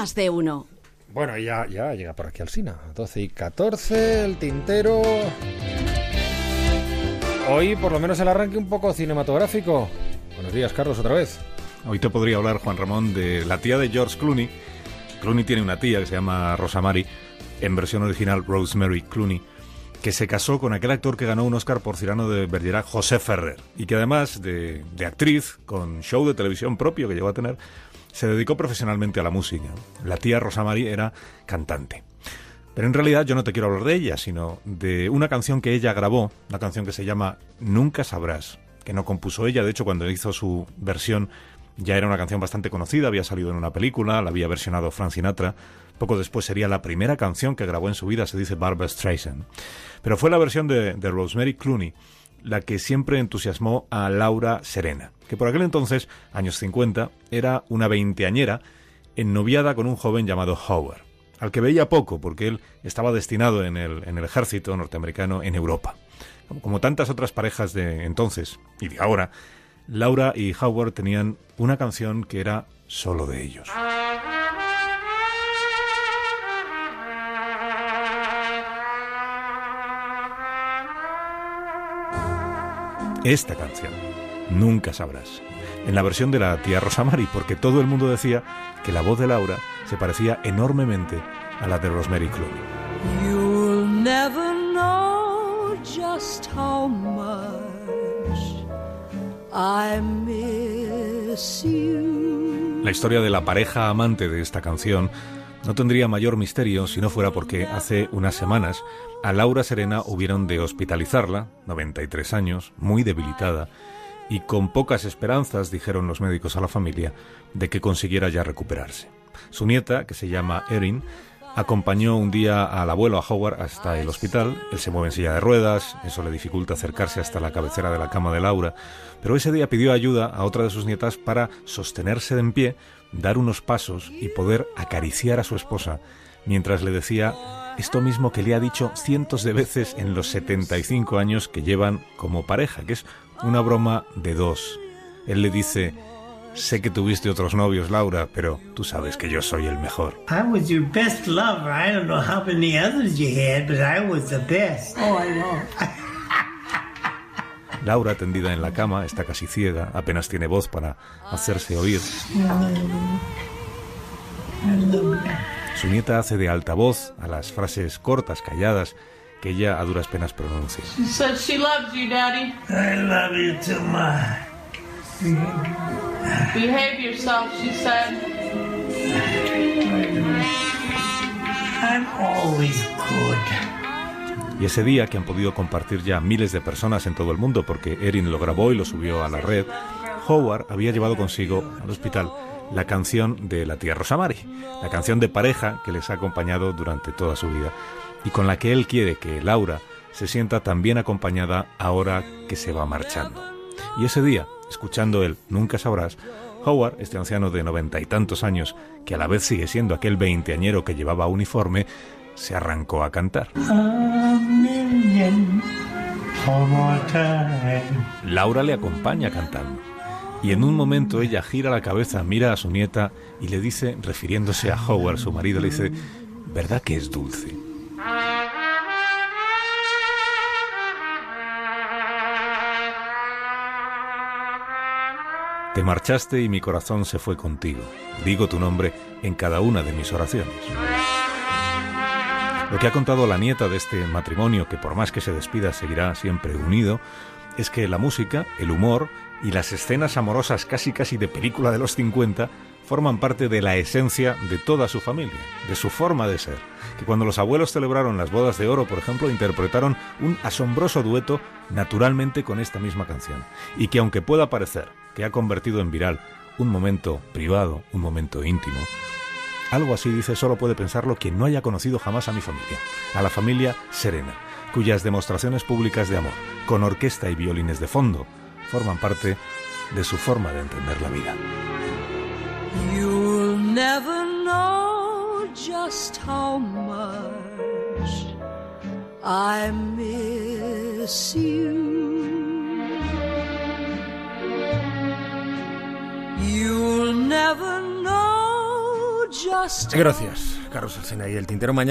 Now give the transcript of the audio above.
más de uno. Bueno, ya, ya llega por aquí al Sina. 12 y 14, el tintero. Hoy, por lo menos, el arranque un poco cinematográfico. Buenos días, Carlos, otra vez. Hoy te podría hablar, Juan Ramón, de la tía de George Clooney. Clooney tiene una tía que se llama Rosamary, en versión original Rosemary Clooney, que se casó con aquel actor que ganó un Oscar por Cirano de Bergerac, José Ferrer, y que además de, de actriz, con show de televisión propio que llegó a tener, se dedicó profesionalmente a la música. La tía Rosamary era cantante. Pero en realidad yo no te quiero hablar de ella, sino de una canción que ella grabó, una canción que se llama Nunca Sabrás, que no compuso ella, de hecho cuando hizo su versión ya era una canción bastante conocida, había salido en una película, la había versionado Frank Sinatra, poco después sería la primera canción que grabó en su vida, se dice Barbara Streisand. Pero fue la versión de Rosemary Clooney la que siempre entusiasmó a Laura Serena, que por aquel entonces, años 50, era una veinteañera ennoviada con un joven llamado Howard al que veía poco porque él estaba destinado en el, en el ejército norteamericano en Europa. Como tantas otras parejas de entonces y de ahora, Laura y Howard tenían una canción que era solo de ellos. Esta canción, Nunca sabrás, en la versión de la tía Rosamari, porque todo el mundo decía que la voz de Laura se parecía enormemente a la de Rosemary Clooney. You'll never know just how much I miss you. La historia de la pareja amante de esta canción no tendría mayor misterio si no fuera porque hace unas semanas a Laura Serena hubieron de hospitalizarla, 93 años, muy debilitada, y con pocas esperanzas, dijeron los médicos a la familia, de que consiguiera ya recuperarse. Su nieta, que se llama Erin, acompañó un día al abuelo, a Howard, hasta el hospital. Él se mueve en silla de ruedas, eso le dificulta acercarse hasta la cabecera de la cama de Laura, pero ese día pidió ayuda a otra de sus nietas para sostenerse de en pie, dar unos pasos y poder acariciar a su esposa, mientras le decía esto mismo que le ha dicho cientos de veces en los 75 años que llevan como pareja, que es una broma de dos. Él le dice, Sé que tuviste otros novios, Laura, pero tú sabes que yo soy el mejor. I was your best lover. I don't know how many others you had, but I was the best. Oh, I know. Laura, tendida en la cama, está casi ciega, apenas tiene voz para hacerse oír. Su nieta hace de altavoz a las frases cortas, calladas, que ella a duras penas pronuncia. She said she loves you, Daddy. I love you too much. Behave yourself, she said. I'm always good. Y ese día que han podido compartir ya miles de personas en todo el mundo porque Erin lo grabó y lo subió a la red, Howard había llevado consigo al hospital la canción de la tía Rosamari, la canción de pareja que les ha acompañado durante toda su vida y con la que él quiere que Laura se sienta también acompañada ahora que se va marchando. Y ese día, escuchando el Nunca sabrás, Howard, este anciano de noventa y tantos años, que a la vez sigue siendo aquel veinteañero que llevaba uniforme, se arrancó a cantar. Laura le acompaña cantando. Y en un momento ella gira la cabeza, mira a su nieta y le dice, refiriéndose a Howard, su marido, le dice, ¿verdad que es dulce? Te marchaste y mi corazón se fue contigo. Digo tu nombre en cada una de mis oraciones. Lo que ha contado la nieta de este matrimonio, que por más que se despida seguirá siempre unido, es que la música, el humor y las escenas amorosas casi casi de película de los 50 forman parte de la esencia de toda su familia, de su forma de ser. Que cuando los abuelos celebraron las bodas de oro, por ejemplo, interpretaron un asombroso dueto naturalmente con esta misma canción. Y que aunque pueda parecer que ha convertido en viral un momento privado, un momento íntimo, algo así dice solo puede pensarlo quien no haya conocido jamás a mi familia, a la familia Serena, cuyas demostraciones públicas de amor, con orquesta y violines de fondo, forman parte de su forma de entender la vida. You'll never know just how much I miss you. Gracias, Carlos Alsina y el Tintero. Mañana